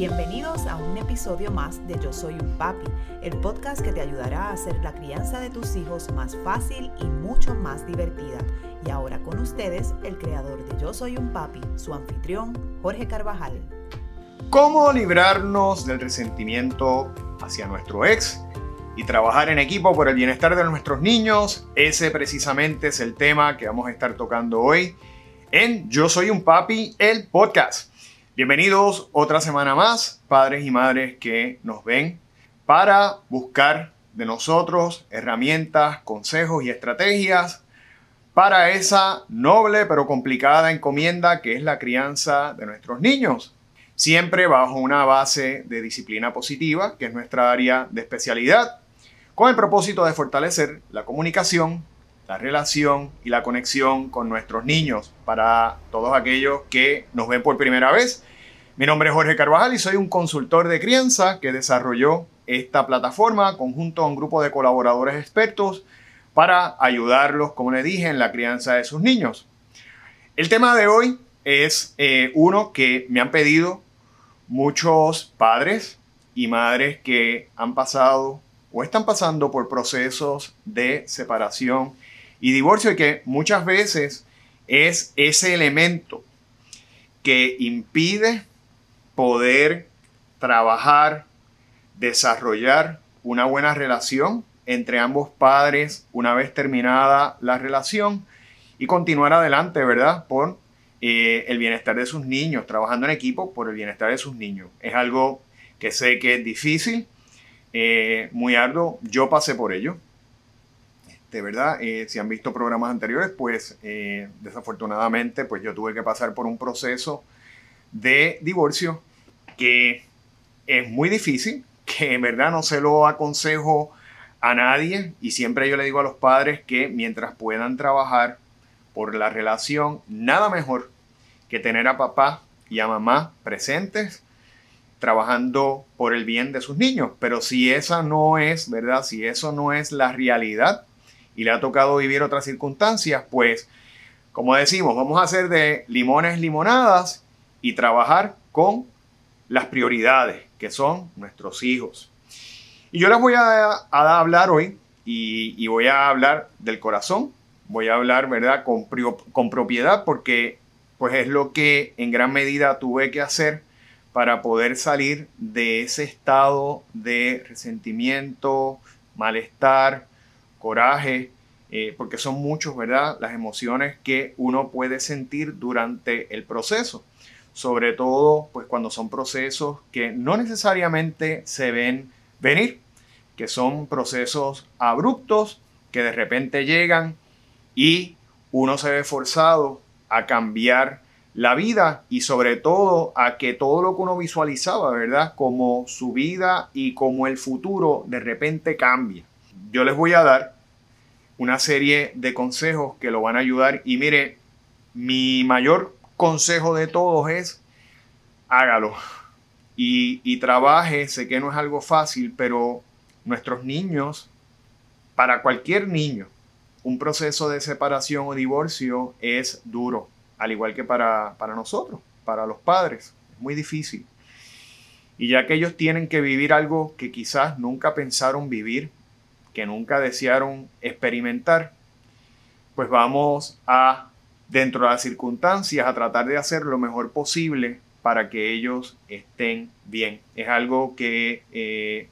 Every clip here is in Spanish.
Bienvenidos a un episodio más de Yo Soy un Papi, el podcast que te ayudará a hacer la crianza de tus hijos más fácil y mucho más divertida. Y ahora con ustedes, el creador de Yo Soy un Papi, su anfitrión, Jorge Carvajal. ¿Cómo librarnos del resentimiento hacia nuestro ex? y trabajar en equipo por el bienestar de nuestros niños. Ese precisamente es el tema que vamos a estar tocando hoy en Yo Soy un Papi, el podcast. Bienvenidos otra semana más, padres y madres que nos ven, para buscar de nosotros herramientas, consejos y estrategias para esa noble pero complicada encomienda que es la crianza de nuestros niños. Siempre bajo una base de disciplina positiva, que es nuestra área de especialidad, con el propósito de fortalecer la comunicación, la relación y la conexión con nuestros niños para todos aquellos que nos ven por primera vez. Mi nombre es Jorge Carvajal y soy un consultor de crianza que desarrolló esta plataforma conjunto a un grupo de colaboradores expertos para ayudarlos, como les dije, en la crianza de sus niños. El tema de hoy es eh, uno que me han pedido muchos padres y madres que han pasado o están pasando por procesos de separación y divorcio y que muchas veces es ese elemento que impide poder trabajar, desarrollar una buena relación entre ambos padres una vez terminada la relación y continuar adelante, ¿verdad? Por eh, el bienestar de sus niños, trabajando en equipo por el bienestar de sus niños. Es algo que sé que es difícil, eh, muy arduo. Yo pasé por ello. De verdad, eh, si han visto programas anteriores, pues eh, desafortunadamente, pues yo tuve que pasar por un proceso de divorcio que es muy difícil, que en verdad no se lo aconsejo a nadie y siempre yo le digo a los padres que mientras puedan trabajar por la relación, nada mejor que tener a papá y a mamá presentes trabajando por el bien de sus niños. Pero si esa no es, ¿verdad? Si eso no es la realidad y le ha tocado vivir otras circunstancias, pues, como decimos, vamos a hacer de limones limonadas y trabajar con las prioridades, que son nuestros hijos. Y yo les voy a, hablar hoy y, voy a hablar del corazón, voy a hablar, ¿verdad?, con, con propiedad, porque pues es lo que en gran medida tuve que hacer para poder salir de ese estado de resentimiento, malestar, coraje, eh, porque son muchos, ¿verdad? Las emociones que uno puede sentir durante el proceso. Sobre todo, pues cuando son procesos que no necesariamente se ven venir, que son procesos abruptos que de repente llegan y uno se ve forzado a cambiar la vida y sobre todo a que todo lo que uno visualizaba, ¿verdad? Como su vida y como el futuro de repente cambia. Yo les voy a dar una serie de consejos que lo van a ayudar y mire, mi mayor consejo de todos es hágalo y, trabaje. Sé que no es algo fácil, pero nuestros niños, para cualquier niño, un proceso de separación o divorcio es duro al igual que para, nosotros, para los padres. Es muy difícil. Y ya que ellos tienen que vivir algo que quizás nunca pensaron vivir, que nunca desearon experimentar, pues vamos a, dentro de las circunstancias, a tratar de hacer lo mejor posible para que ellos estén bien. Es algo que eh,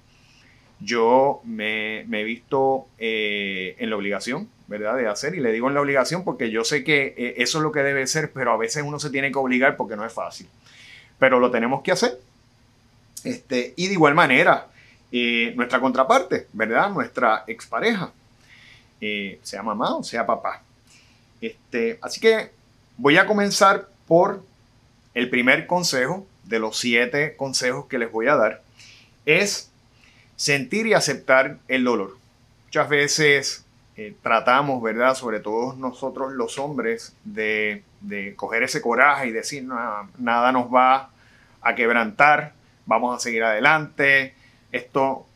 yo me, he visto eh, en la obligación ¿verdad? De hacer. Y le digo en la obligación porque yo sé que eh, eso es lo que debe ser, pero a veces uno se tiene que obligar porque no es fácil. Pero lo tenemos que hacer. Este, y de igual manera, nuestra contraparte, ¿verdad? Nuestra expareja, sea mamá o sea papá. Este, así que voy a comenzar por el primer consejo de los siete consejos que les voy a dar. Es sentir y aceptar el dolor. Muchas veces eh, tratamos, ¿verdad? Sobre todo nosotros los hombres, de, coger ese coraje y decir, nada nos va a quebrantar, vamos a seguir adelante, esto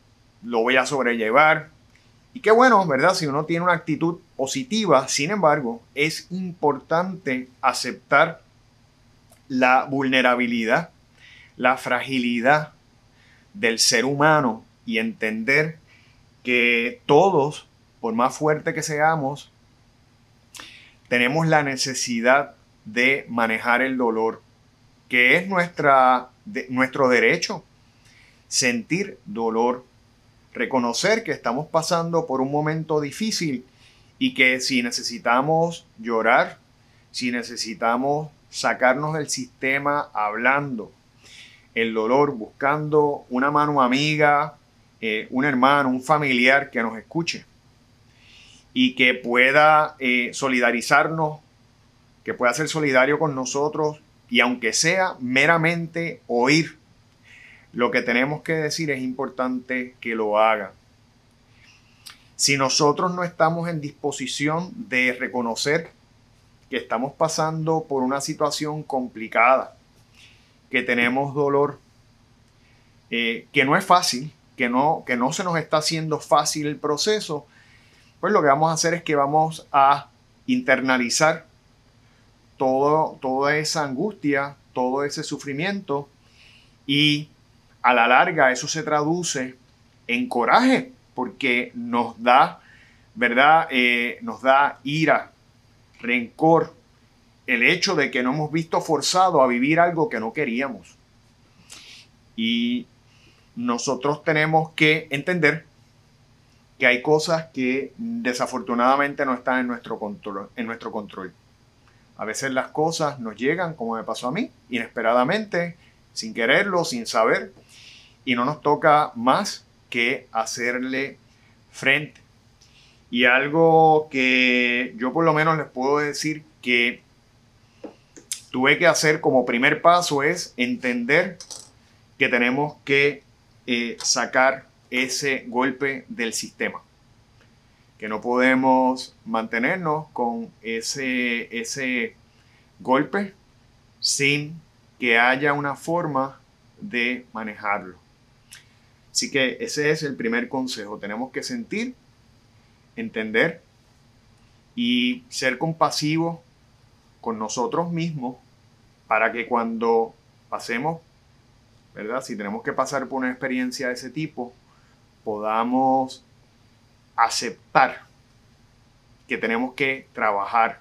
lo voy a sobrellevar. Y qué bueno, ¿verdad? Si uno tiene una actitud positiva, sin embargo, es importante aceptar la vulnerabilidad, la fragilidad del ser humano y entender que todos, por más fuerte que seamos, tenemos la necesidad de manejar el dolor, que es nuestra, nuestro derecho, sentir dolor, reconocer que estamos pasando por un momento difícil y que si necesitamos llorar, si necesitamos sacarnos del sistema hablando el dolor, buscando una mano amiga, eh, un hermano, un familiar que nos escuche y que pueda eh, solidarizarnos, que pueda ser solidario con nosotros y aunque sea meramente oír lo que tenemos que decir, es importante que lo haga. Si nosotros no estamos en disposición de reconocer que estamos pasando por una situación complicada, que tenemos dolor, eh, que no es fácil, que no, que no se nos está haciendo fácil el proceso, pues lo que vamos a hacer es que vamos a internalizar todo, toda esa angustia, todo ese sufrimiento y a la larga eso se traduce en coraje porque nos da, ¿verdad? Eh, nos da ira, rencor, el hecho de que no hemos visto forzado a vivir algo que no queríamos. Y nosotros tenemos que entender que hay cosas que desafortunadamente no están en nuestro control. En nuestro control. A veces las cosas nos llegan, como me pasó a mí, inesperadamente, sin quererlo, sin saber, y no nos toca más que hacerle frente. Y algo que yo por lo menos les puedo decir que tuve que hacer como primer paso es entender que tenemos que eh, sacar ese golpe del sistema. Que no podemos mantenernos con ese, ese golpe sin que haya una forma de manejarlo. Así que ese es el primer consejo. Tenemos que sentir entender y ser compasivos con nosotros mismos para que cuando pasemos, ¿verdad? Si tenemos que pasar por una experiencia de ese tipo, podamos aceptar que tenemos que trabajar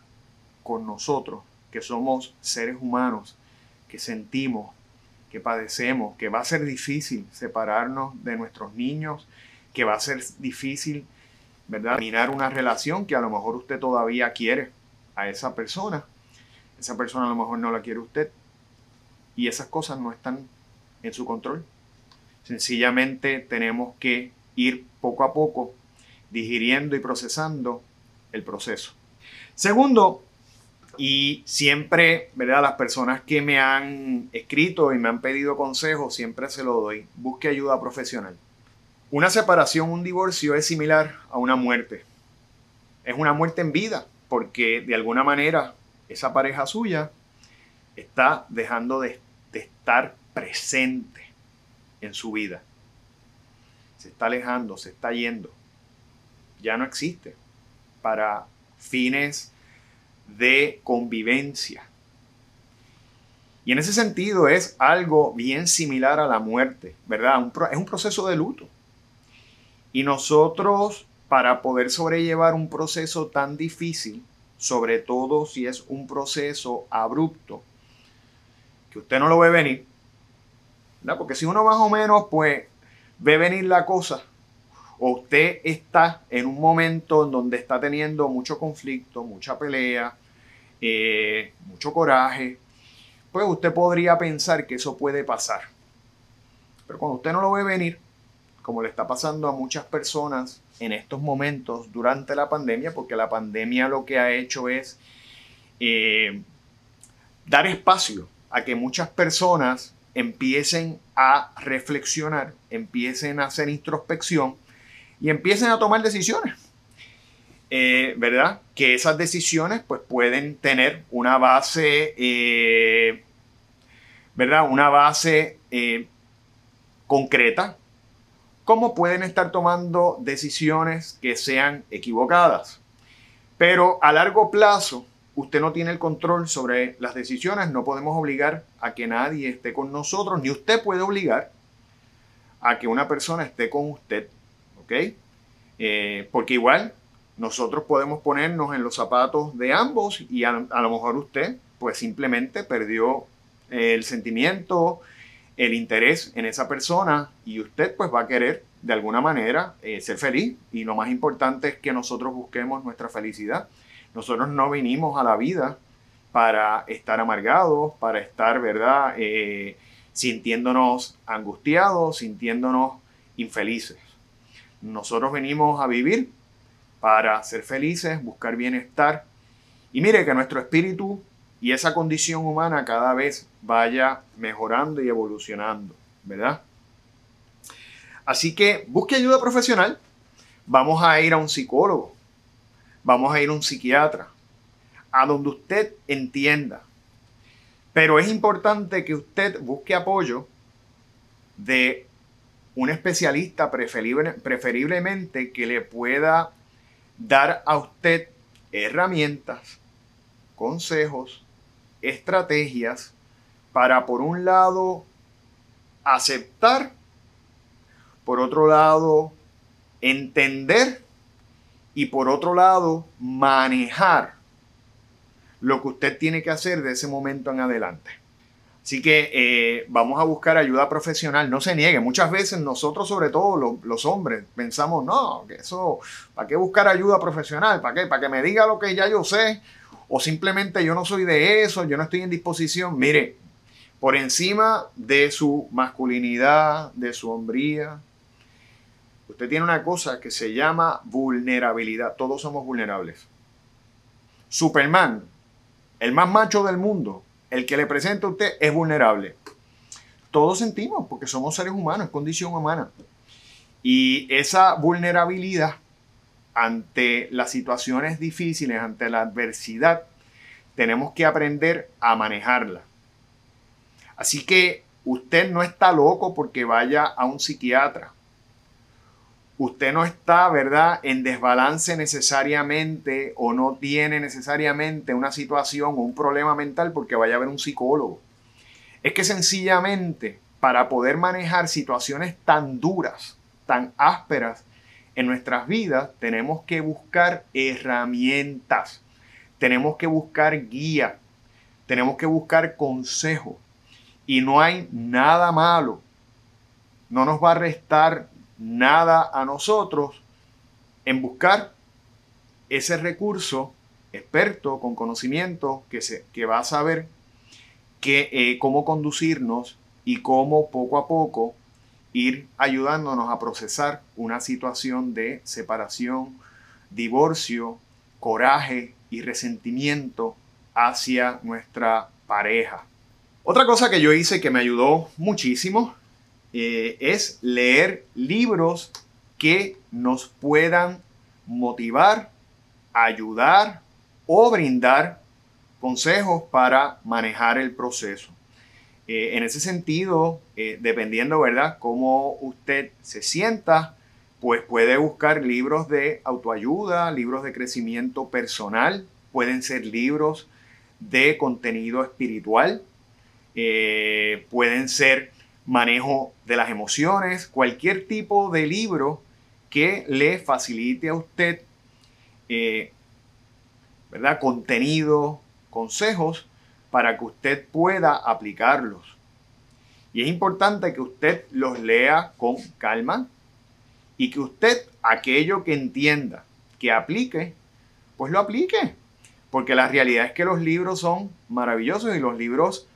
con nosotros, que somos seres humanos, que sentimos, que padecemos, que va a ser difícil separarnos de nuestros niños, que va a ser difícil ¿verdad? Terminar una relación que a lo mejor usted todavía quiere a esa persona. Esa persona a lo mejor no la quiere usted. Y esas cosas no están en su control. Sencillamente tenemos que ir poco a poco digiriendo y procesando el proceso. Segundo, y siempre, ¿verdad? Las personas que me han escrito y me han pedido consejos, siempre se lo doy. Busque ayuda profesional. Una separación, un divorcio es similar a una muerte. Es una muerte en vida, porque de alguna manera esa pareja suya está dejando de, estar presente en su vida. Se está alejando, se está yendo. Ya no existe para fines de convivencia. Y en ese sentido es algo bien similar a la muerte, ¿verdad? es un proceso de luto. Y nosotros, para poder sobrellevar un proceso tan difícil, sobre todo si es un proceso abrupto, que usted no lo ve venir, ¿verdad? porque si uno más o menos pues ve venir la cosa, o usted está en un momento en donde está teniendo mucho conflicto, mucha pelea, eh, mucho coraje, pues usted podría pensar que eso puede pasar. Pero cuando usted no lo ve venir, como le está pasando a muchas personas en estos momentos durante la pandemia, porque la pandemia lo que ha hecho es eh, dar espacio a que muchas personas empiecen a reflexionar, empiecen a hacer introspección y empiecen a tomar decisiones. Eh, ¿Verdad? Que esas decisiones pues pueden tener una base, eh, ¿verdad? Una base concreta, cómo pueden estar tomando decisiones que sean equivocadas. Pero a largo plazo, usted no tiene el control sobre las decisiones, no podemos obligar a que nadie esté con nosotros, ni usted puede obligar a que una persona esté con usted, Eh, porque igual nosotros podemos ponernos en los zapatos de ambos y a, lo mejor usted pues simplemente perdió el sentimiento, el interés en esa persona y usted pues va a querer de alguna manera eh, ser feliz y lo más importante es que nosotros busquemos nuestra felicidad. Nosotros no vinimos a la vida para estar amargados, para estar, ¿verdad? Eh, sintiéndonos angustiados, sintiéndonos infelices. Nosotros venimos a vivir para ser felices, buscar bienestar. Y mire que nuestro espíritu y esa condición humana cada vez vaya mejorando y evolucionando, ¿verdad? Así que busque ayuda profesional. Vamos a ir a un psicólogo, vamos a ir a un psiquiatra, a donde usted entienda. Pero es importante que usted busque apoyo de un especialista preferiblemente que le pueda dar a usted herramientas, consejos, estrategias para, por un lado, aceptar, por otro lado, entender y por otro lado, manejar lo que usted tiene que hacer de ese momento en adelante. Así que eh, vamos a buscar ayuda profesional, no se niegue. Muchas veces nosotros, sobre todo los, hombres, pensamos, no, que eso, ¿para qué buscar ayuda profesional? ¿Para qué? ¿Para que me diga lo que ya yo sé? O simplemente yo no soy de eso, yo no estoy en disposición. Mire, por encima de su masculinidad, de su hombría, usted tiene una cosa que se llama vulnerabilidad. Todos somos vulnerables. Superman, el más macho del mundo, el que le presenta a usted es vulnerable. Todos sentimos, porque somos seres humanos, es condición humana. Y esa vulnerabilidad ante las situaciones difíciles, ante la adversidad, tenemos que aprender a manejarla. Así que usted no está loco porque vaya a un psiquiatra. Usted no está, ¿verdad?, en desbalance necesariamente o no tiene necesariamente una situación o un problema mental porque vaya a ver un psicólogo. Es que sencillamente para poder manejar situaciones tan duras, tan ásperas en nuestras vidas, tenemos que buscar herramientas, tenemos que buscar guía, tenemos que buscar consejo. Y no hay nada malo, no nos va a restar nada a nosotros en buscar ese recurso experto con conocimiento que, se, que va a saber que, eh, cómo conducirnos y cómo poco a poco ir ayudándonos a procesar una situación de separación, divorcio, coraje y resentimiento hacia nuestra pareja. Otra cosa que yo hice que me ayudó muchísimo eh, es leer libros que nos puedan motivar, ayudar o brindar consejos para manejar el proceso. Eh, en ese sentido, eh, dependiendo, ¿verdad?, cómo usted se sienta, pues puede buscar libros de autoayuda, libros de crecimiento personal, pueden ser libros de contenido espiritual, pueden ser manejo de las emociones, cualquier tipo de libro que le facilite a usted, eh, ¿verdad? Contenido, consejos para que usted pueda aplicarlos. Y es importante que usted los lea con calma y que usted aquello que entienda, que aplique, pues lo aplique. Porque la realidad es que los libros son maravillosos y los libros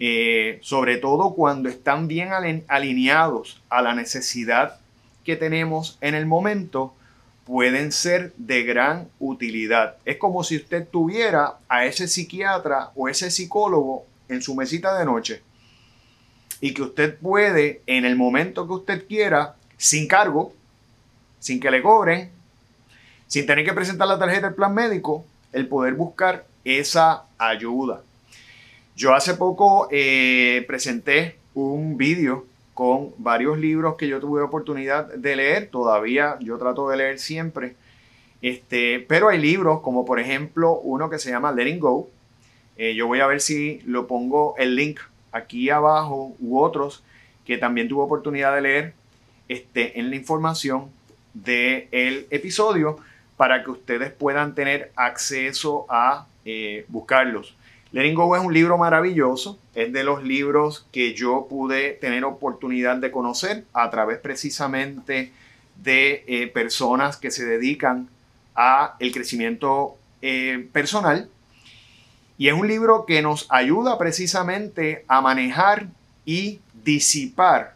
eh, sobre todo cuando están bien alineados a la necesidad que tenemos en el momento, pueden ser de gran utilidad. Es como si usted tuviera a ese psiquiatra o ese psicólogo en su mesita de noche y que usted puede en el momento que usted quiera, sin cargo, sin que le cobren, sin tener que presentar la tarjeta del plan médico, el poder buscar esa ayuda. Yo hace poco eh, presenté un vídeo con varios libros que yo tuve oportunidad de leer, todavía yo trato de leer siempre, Este, pero hay libros como por ejemplo uno que se llama Letting Go. Eh, yo voy a ver si lo pongo el link aquí abajo u otros que también tuve oportunidad de leer este, en la información del episodio para que ustedes puedan tener acceso a eh, buscarlos. Letting Go es un libro maravilloso, es de los libros que yo pude tener oportunidad de conocer a través precisamente de eh, personas que se dedican a el crecimiento eh, personal. Y es un libro que nos ayuda precisamente a manejar y disipar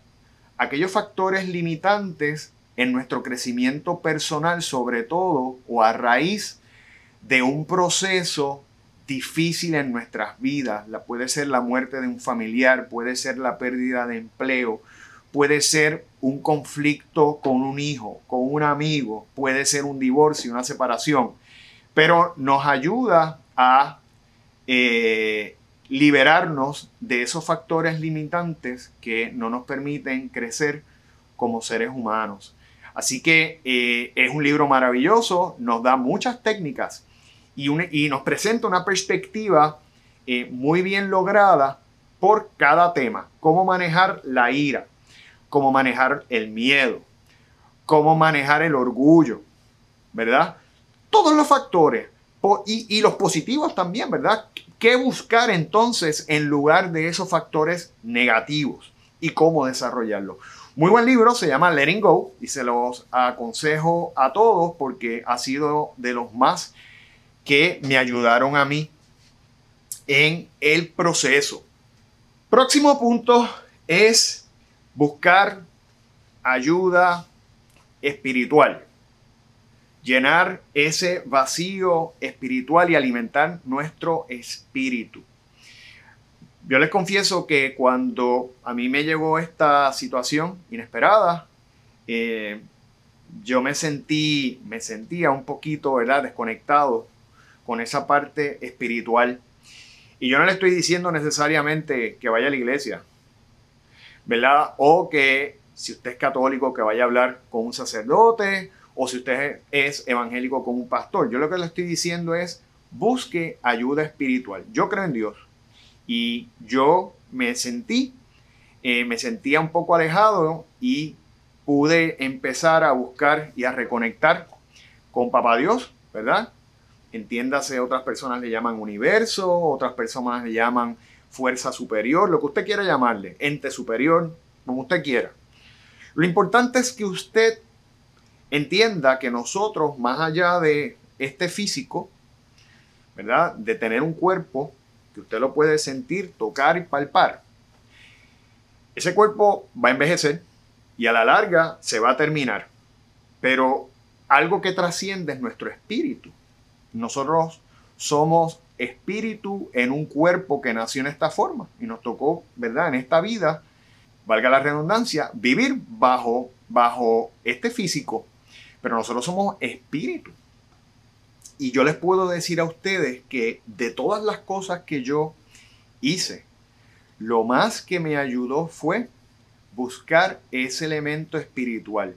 aquellos factores limitantes en nuestro crecimiento personal, sobre todo o a raíz de un proceso difícil en nuestras vidas. La, puede ser la muerte de un familiar, puede ser la pérdida de empleo, puede ser un conflicto con un hijo, con un amigo, puede ser un divorcio, una separación, pero nos ayuda a eh, liberarnos de esos factores limitantes que no nos permiten crecer como seres humanos. Así que eh, es un libro maravilloso, nos da muchas técnicas y, nos presenta una perspectiva eh, muy bien lograda por cada tema. Cómo manejar la ira, cómo manejar el miedo, cómo manejar el orgullo, ¿verdad? Todos los factores y, los positivos también, ¿verdad? ¿Qué buscar entonces en lugar de esos factores negativos y cómo desarrollarlo? Muy buen libro, se llama Letting Go y se los aconsejo a todos porque ha sido de los más que me ayudaron a mí en el proceso. Próximo punto es buscar ayuda espiritual. Llenar ese vacío espiritual y alimentar nuestro espíritu yo les confieso que cuando a mí me llegó esta situación inesperada, eh, yo me sentí, me sentía un poquito, ¿verdad?, desconectado con esa parte espiritual. Y yo no le estoy diciendo necesariamente que vaya a la iglesia, ¿verdad? O que si usted es católico, que vaya a hablar con un sacerdote, o si usted es evangélico con un pastor. Yo lo que le estoy diciendo es, busque ayuda espiritual. Yo creo en Dios y yo me sentí, eh, me sentía un poco alejado y pude empezar a buscar y a reconectar con Papá Dios, ¿verdad? Entiéndase, otras personas le llaman universo, otras personas le llaman fuerza superior, lo que usted quiera llamarle, ente superior, como usted quiera. Lo importante es que usted entienda que nosotros, más allá de este físico, ¿verdad? De tener un cuerpo, que usted lo puede sentir, tocar y palpar, ese cuerpo va a envejecer y a la larga se va a terminar. Pero algo que trasciende es nuestro espíritu. Nosotros somos espíritu en un cuerpo que nació en esta forma y nos tocó, ¿verdad? En esta vida, valga la redundancia, vivir bajo, bajo este físico. Pero nosotros somos espíritu. Y yo les puedo decir a ustedes que de todas las cosas que yo hice, lo más que me ayudó fue buscar ese elemento espiritual.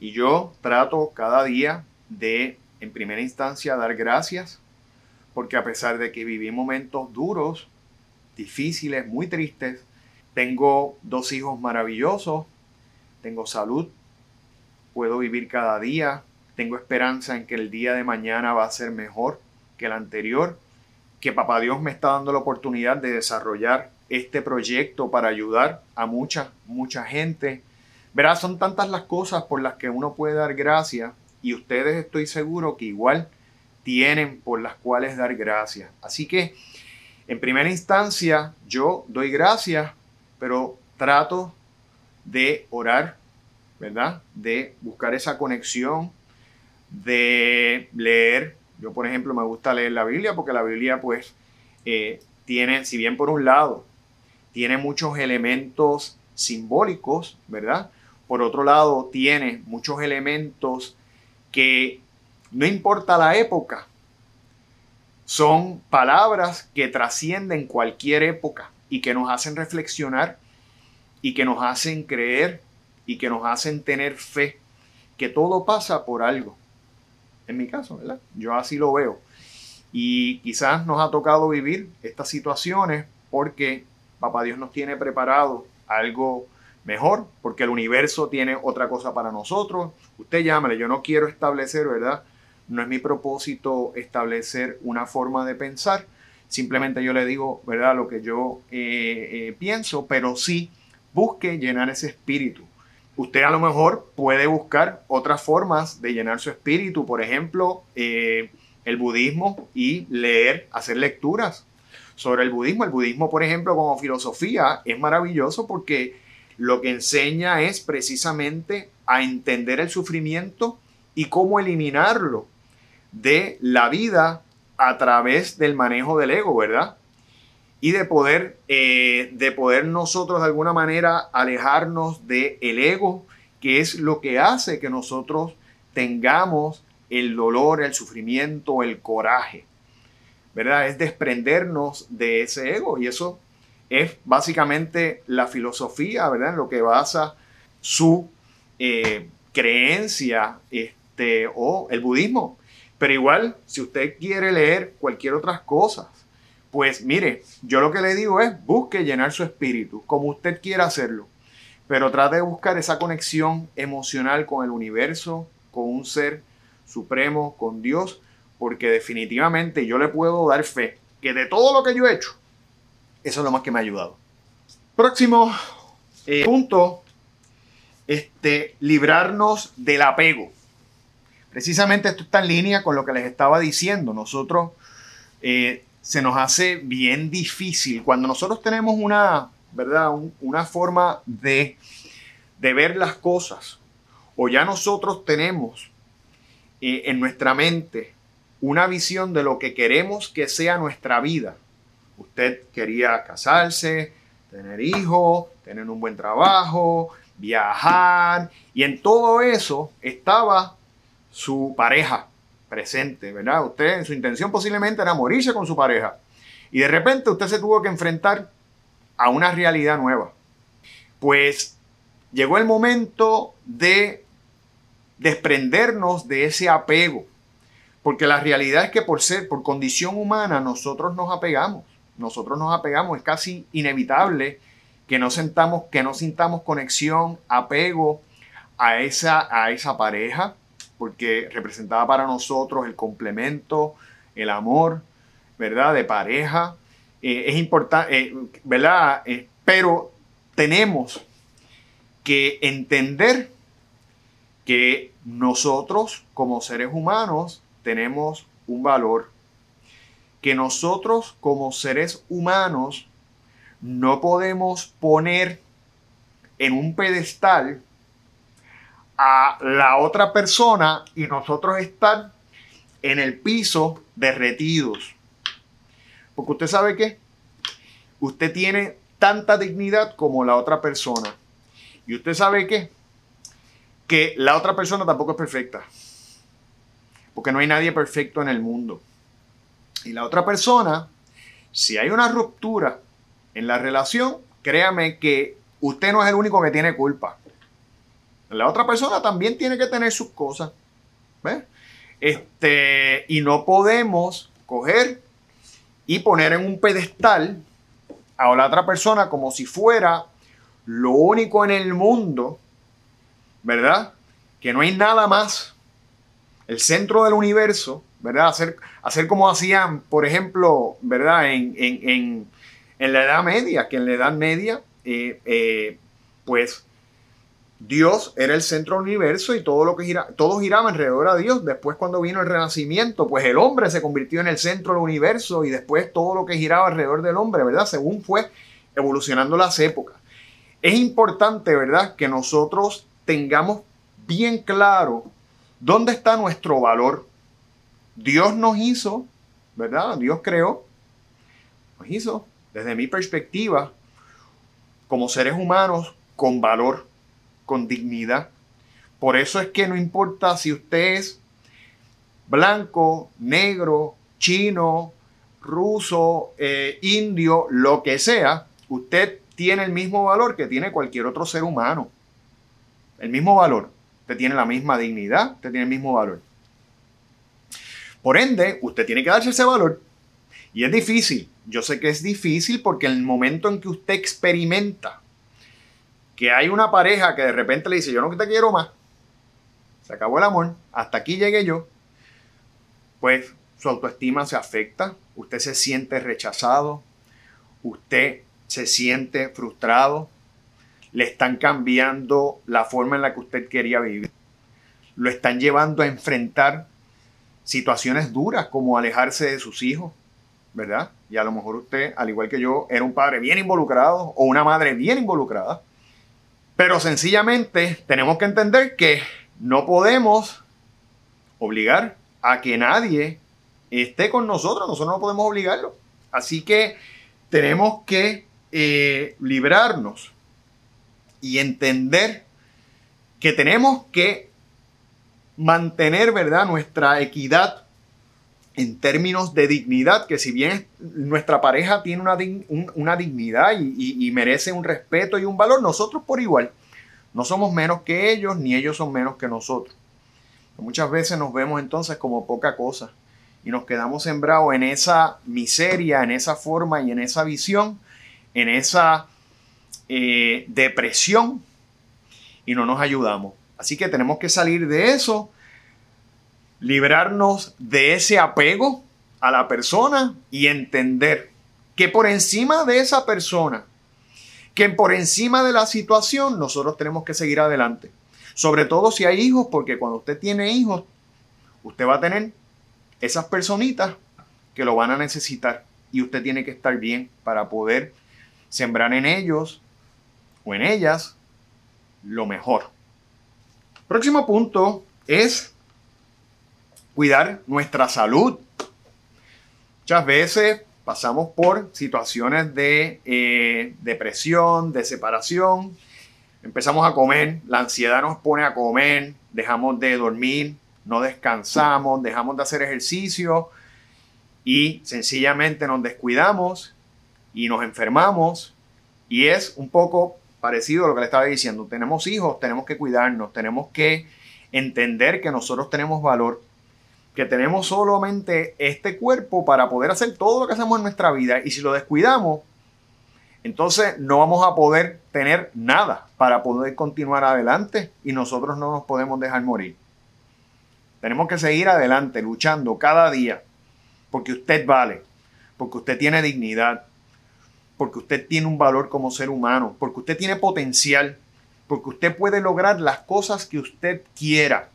Y yo trato cada día de, en primera instancia, dar gracias, porque a pesar de que viví momentos duros, difíciles, muy tristes, tengo dos hijos maravillosos, tengo salud, puedo vivir cada día, tengo esperanza en que el día de mañana va a ser mejor que el anterior, que Papá Dios me está dando la oportunidad de desarrollar este proyecto para ayudar a mucha, mucha gente. Verás, son tantas las cosas por las que uno puede dar gracias y ustedes estoy seguro que igual tienen por las cuales dar gracias. Así que, en primera instancia, yo doy gracias, pero trato de orar, ¿verdad? De buscar esa conexión de leer. Yo, por ejemplo, me gusta leer la Biblia porque la Biblia, pues, eh, tiene, si bien por un lado, tiene muchos elementos simbólicos, ¿verdad? Por otro lado, tiene muchos elementos que no importa la época, son palabras que trascienden cualquier época y que nos hacen reflexionar y que nos hacen creer y que nos hacen tener fe que todo pasa por algo en mi caso, ¿verdad? Yo así lo veo. Y quizás nos ha tocado vivir estas situaciones porque Papá Dios nos tiene preparado algo mejor, porque el universo tiene otra cosa para nosotros. Usted llámale, yo no quiero establecer, ¿verdad? No es mi propósito establecer una forma de pensar. Simplemente yo le digo, ¿verdad? Lo que yo eh, eh, pienso, pero sí busque llenar ese espíritu. Usted a lo mejor puede buscar otras formas de llenar su espíritu, por ejemplo, eh, el budismo y leer, hacer lecturas sobre el budismo. El budismo, por ejemplo, como filosofía es maravilloso porque lo que enseña es precisamente a entender el sufrimiento y cómo eliminarlo de la vida a través del manejo del ego, ¿verdad? Y de poder, eh, de poder nosotros de alguna manera alejarnos del el ego, que es lo que hace que nosotros tengamos el dolor, el sufrimiento, el coraje, ¿verdad? Es desprendernos de ese ego y eso es básicamente la filosofía, ¿verdad? En lo que basa su eh, creencia este, o el budismo. Pero igual, si usted quiere leer cualquier otra cosa, pues mire, yo lo que le digo es busque llenar su espíritu, como usted quiera hacerlo. Pero trate de buscar esa conexión emocional con el universo, con un ser supremo, con Dios, porque definitivamente yo le puedo dar fe que de todo lo que yo he hecho, eso es lo más que me ha ayudado. Próximo eh, punto, este, librarnos del apego. Precisamente esto está en línea con lo que les estaba diciendo. Nosotros eh, se nos hace bien difícil cuando nosotros tenemos una, ¿verdad? una forma de, de ver las cosas o ya nosotros tenemos eh, en nuestra mente una visión de lo que queremos que sea nuestra vida. Usted quería casarse, tener hijos, tener un buen trabajo, viajar, y en todo eso estaba su pareja presente, ¿verdad? Usted, en su intención posiblemente era morirse con su pareja. Y de repente usted se tuvo que enfrentar a una realidad nueva. Pues llegó el momento de desprendernos de ese apego. Porque la realidad es que por ser, por condición humana, nosotros nos apegamos. Nosotros nos apegamos. Es casi inevitable que no, sentamos, que no sintamos conexión, apego a esa, a esa pareja, porque representaba para nosotros el complemento, el amor, ¿verdad? De pareja. Eh, es importante, eh, ¿verdad? Eh, pero tenemos que entender que nosotros como seres humanos tenemos un valor, que nosotros como seres humanos no podemos poner en un pedestal a la otra persona y nosotros estar en el piso derretidos. Porque usted sabe que usted tiene tanta dignidad como la otra persona. Y usted sabe que que la otra persona tampoco es perfecta. Porque no hay nadie perfecto en el mundo. Y la otra persona, si hay una ruptura en la relación, créame que usted no es el único que tiene culpa. La otra persona también tiene que tener sus cosas. Este, y no podemos coger y poner en un pedestal a la otra persona como si fuera lo único en el mundo ¿verdad? Que no hay nada más. El centro del universo, ¿verdad? Hacer, hacer como hacían, por ejemplo, ¿verdad? En, la Edad Media, que en la Edad Media, eh, eh, pues Dios era el centro del universo y todo lo que gira, todo giraba alrededor de Dios. Después cuando vino el renacimiento, pues el hombre se convirtió en el centro del universo y después todo lo que giraba alrededor del hombre, ¿verdad? Según fue evolucionando las épocas. Es importante, ¿verdad? Que nosotros tengamos bien claro dónde está nuestro valor. Dios nos hizo, ¿verdad? Dios creó, nos hizo, desde mi perspectiva, como seres humanos con valor, con dignidad. Por eso es que no importa si usted es blanco, negro, chino, ruso, eh, indio, lo que sea, usted tiene el mismo valor que tiene cualquier otro ser humano el mismo valor, te tiene la misma dignidad, te tiene el mismo valor. Por ende, usted tiene que darse ese valor. Y es difícil. Yo sé que es difícil porque el momento en que usted experimenta que hay una pareja que de repente le dice, yo no te quiero más, se acabó el amor, hasta aquí llegué yo, pues su autoestima se afecta, usted se siente rechazado, usted se siente frustrado, le están cambiando la forma en la que usted quería vivir, lo están llevando a enfrentar situaciones duras como alejarse de sus hijos, ¿verdad? Y a lo mejor usted, al igual que yo, era un padre bien involucrado o una madre bien involucrada. Pero sencillamente tenemos que entender que no podemos obligar a que nadie esté con nosotros. Nosotros no podemos obligarlo. Así que tenemos que eh, librarnos y entender que tenemos que mantener, ¿verdad?, nuestra equidad en términos de dignidad, que si bien nuestra pareja tiene una, dignidad y, y, merece un respeto y un valor, nosotros por igual no somos menos que ellos, ni ellos son menos que nosotros. Muchas veces nos vemos entonces como poca cosa y nos quedamos sembrados en esa miseria, en esa forma y en esa visión, en esa eh, depresión y no nos ayudamos. Así que tenemos que salir de eso, librarnos de ese apego a la persona y entender que por encima de esa persona, que por encima de la situación, nosotros tenemos que seguir adelante. Sobre todo si hay hijos, porque cuando usted tiene hijos, usted va a tener esas personitas que lo van a necesitar y usted tiene que estar bien para poder sembrar en ellos o en ellas lo mejor. Próximo punto es cuidar nuestra salud. Muchas veces pasamos por situaciones de eh, depresión, de separación, empezamos a comer, la ansiedad nos pone a comer, dejamos de dormir, no descansamos, dejamos de hacer ejercicio y sencillamente nos descuidamos y nos enfermamos y es un poco parecido a lo que le estaba diciendo. Tenemos hijos, tenemos que cuidarnos, tenemos que entender que nosotros tenemos valor, que tenemos solamente este cuerpo para poder hacer todo lo que hacemos en nuestra vida y si lo descuidamos, entonces no vamos a poder tener nada para poder continuar adelante y nosotros no nos podemos dejar morir. Tenemos que seguir adelante, luchando cada día, porque usted vale, porque usted tiene dignidad, porque usted tiene un valor como ser humano, porque usted tiene potencial, porque usted puede lograr las cosas que usted quiera.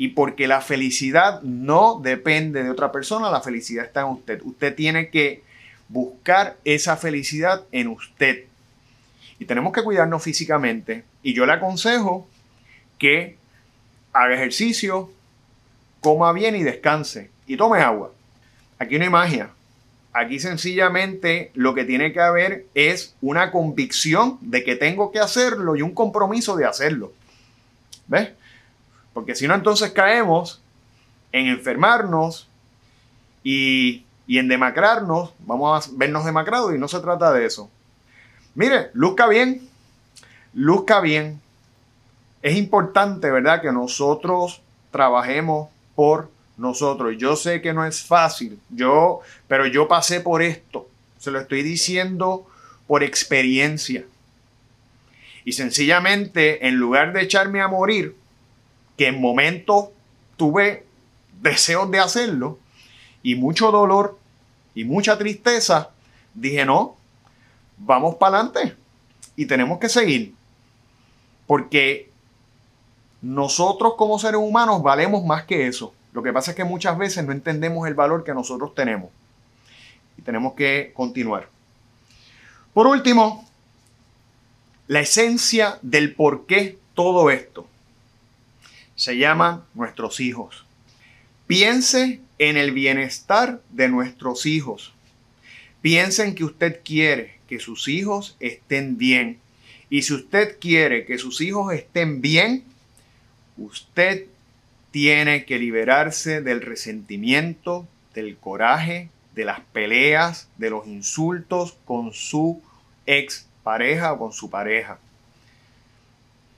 Y porque la felicidad no depende de otra persona, la felicidad está en usted. Usted tiene que buscar esa felicidad en usted. Y tenemos que cuidarnos físicamente. Y yo le aconsejo que haga ejercicio, coma bien y descanse. Y tome agua. Aquí no hay magia. Aquí sencillamente lo que tiene que haber es una convicción de que tengo que hacerlo y un compromiso de hacerlo. ¿Ves? Porque si no, entonces caemos en enfermarnos y, y en demacrarnos. Vamos a vernos demacrados y no se trata de eso. Mire, luzca bien. Luzca bien. Es importante, ¿verdad? Que nosotros trabajemos por nosotros. Yo sé que no es fácil, yo, pero yo pasé por esto. Se lo estoy diciendo por experiencia. Y sencillamente, en lugar de echarme a morir, que en momentos tuve deseos de hacerlo y mucho dolor y mucha tristeza, dije, no, vamos para adelante y tenemos que seguir. Porque nosotros como seres humanos valemos más que eso. Lo que pasa es que muchas veces no entendemos el valor que nosotros tenemos. Y tenemos que continuar. Por último, la esencia del por qué todo esto se llama nuestros hijos. Piense en el bienestar de nuestros hijos. Piensen que usted quiere que sus hijos estén bien. Y si usted quiere que sus hijos estén bien, Usted tiene que liberarse del resentimiento, del coraje, de las peleas, de los insultos con su ex pareja o con su pareja.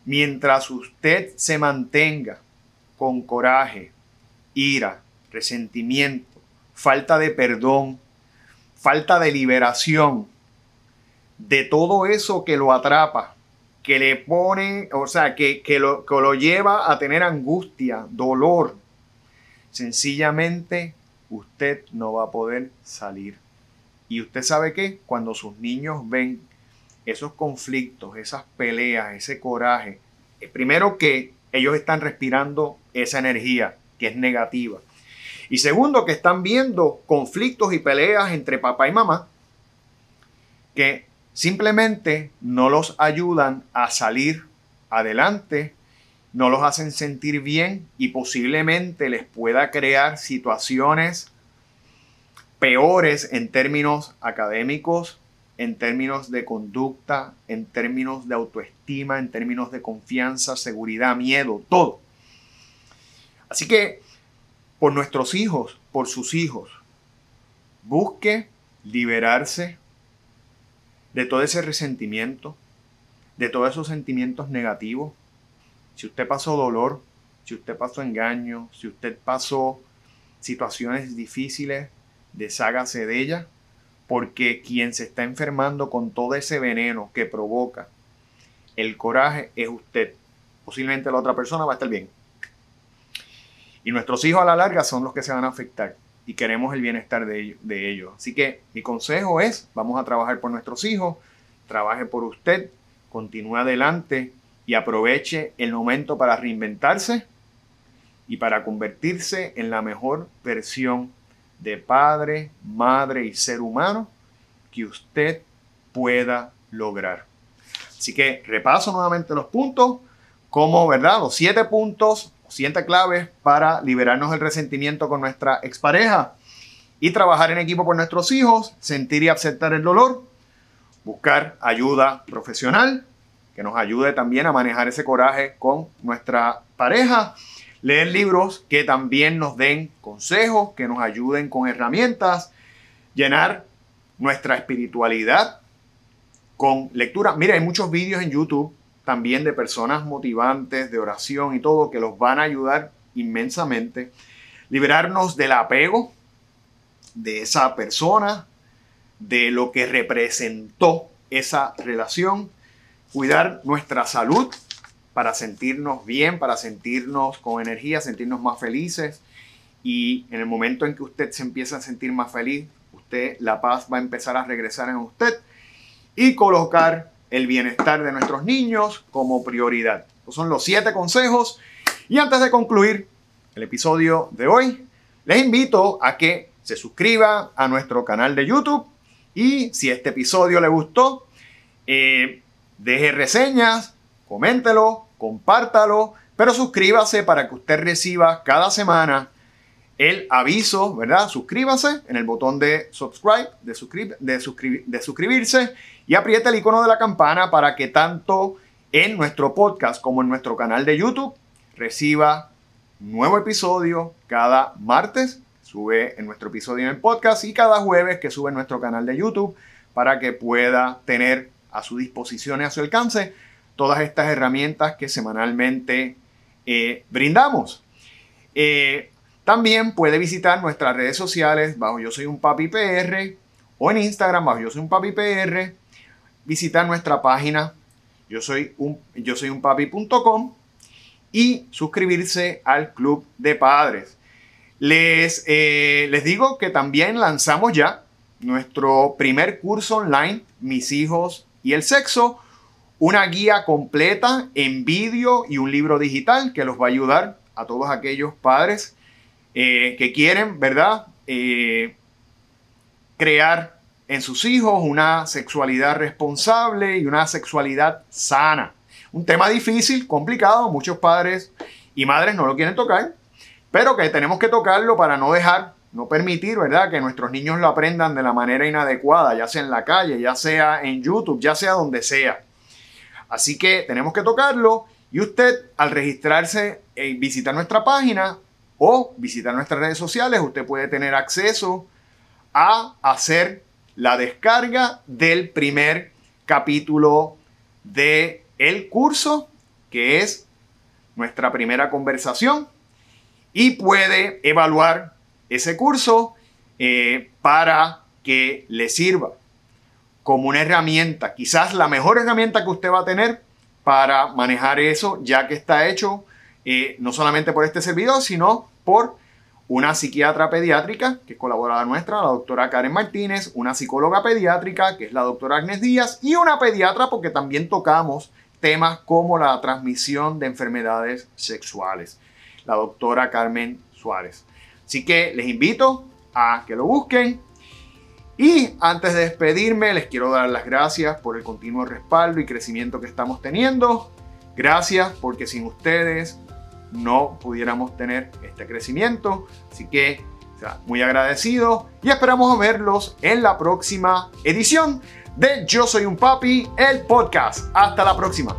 Mientras usted se mantenga con coraje, ira resentimiento, falta de perdón, falta de liberación, de todo eso que lo atrapa, que le pone, o sea, que, lo, que lo lleva a tener angustia, dolor, sencillamente usted no va a poder salir. Y usted sabe que cuando sus niños ven esos conflictos, esas peleas, ese coraje, eh, primero que ellos están respirando esa energía que es negativa. Y segundo, que están viendo conflictos y peleas entre papá y mamá que simplemente no los ayudan a salir adelante, no los hacen sentir bien y posiblemente les pueda crear situaciones peores en términos académicos, en términos de conducta, en términos de autoestima, en términos de confianza, seguridad, miedo, todo. Así que por nuestros hijos, por sus hijos, busque liberarse de todo ese resentimiento, de todos esos sentimientos negativos. Si usted pasó dolor, si usted pasó engaño, si usted pasó situaciones difíciles, deshágase de ella porque quien se está enfermando con todo ese veneno que provoca el coraje es usted. Posiblemente la otra persona va a estar bien. Y nuestros hijos a la larga son los que se van a afectar y queremos el bienestar de, de ellos. Así que mi consejo es, vamos a trabajar por nuestros hijos, trabaje por usted, continúe adelante y aproveche el momento para reinventarse y para convertirse en la mejor versión de padre, madre y ser humano que usted pueda lograr. Así que repaso nuevamente los puntos, como, ¿verdad? Los siete puntos, siete claves para liberarnos del resentimiento con nuestra expareja y trabajar en equipo por nuestros hijos, sentir y aceptar el dolor, buscar ayuda profesional que nos ayude también a manejar ese coraje con nuestra pareja leer libros que también nos den consejos, que nos ayuden con herramientas, llenar nuestra espiritualidad con lectura. Mira, hay muchos vídeos en YouTube también de personas motivantes, de oración y todo, que los van a ayudar inmensamente. Liberarnos del apego de esa persona, de lo que representó esa relación, cuidar nuestra salud, para sentirnos bien, para sentirnos con energía, sentirnos más felices. Y en el momento en que usted se empieza a sentir más feliz, usted, la paz va a empezar a regresar en usted y colocar el bienestar de nuestros niños como prioridad. Estos son los siete consejos. Y antes de concluir el episodio de hoy, les invito a que se suscriba a nuestro canal de YouTube y si este episodio le gustó, eh, deje reseñas, coméntelo, compártalo, pero suscríbase para que usted reciba cada semana el aviso, ¿verdad? Suscríbase en el botón de subscribe, de, suscribirse y apriete el icono de la campana para que tanto en nuestro podcast como en nuestro canal de YouTube reciba nuevo episodio cada martes, sube en nuestro episodio en el podcast y cada jueves que sube en nuestro canal de YouTube para que pueda tener a su disposición y a su alcance todas estas herramientas que semanalmente eh, brindamos. Eh, también puede visitar nuestras redes sociales bajo Yo Soy un Papi PR o en Instagram bajo Yo Soy un Papi PR. Visitar nuestra página yo soy un, yo soy un y suscribirse al Club de Padres. Les, eh, les digo que también lanzamos ya nuestro primer curso online, Mis hijos y el sexo, una guía completa en vídeo y un libro digital que los va a ayudar a todos aquellos padres eh, que quieren, ¿verdad? Eh, crear en sus hijos una sexualidad responsable y una sexualidad sana. Un tema difícil, complicado, muchos padres y madres no lo quieren tocar, pero que tenemos que tocarlo para no dejar, no permitir, ¿verdad?, que nuestros niños lo aprendan de la manera inadecuada, ya sea en la calle, ya sea en YouTube, ya sea donde sea. Así que tenemos que tocarlo y usted al registrarse y visitar nuestra página o visitar nuestras redes sociales, usted puede tener acceso a hacer la descarga del primer capítulo de el curso, que es nuestra primera conversación, y puede evaluar ese curso eh, para que le sirva como una herramienta, quizás la mejor herramienta que usted va a tener para manejar eso, ya que está hecho eh, no solamente por este servidor, sino por una psiquiatra pediátrica, que es colaboradora nuestra, la doctora Karen Martínez, una psicóloga pediátrica, que es la doctora Agnes Díaz, y una pediatra, porque también tocamos temas como la transmisión de enfermedades sexuales, la doctora Carmen Suárez. Así que les invito a que lo busquen. Y antes de despedirme, les quiero dar las gracias por el continuo respaldo y crecimiento que estamos teniendo. Gracias porque sin ustedes no pudiéramos tener este crecimiento. Así que muy agradecido y esperamos verlos en la próxima edición de Yo Soy un Papi, el podcast. Hasta la próxima.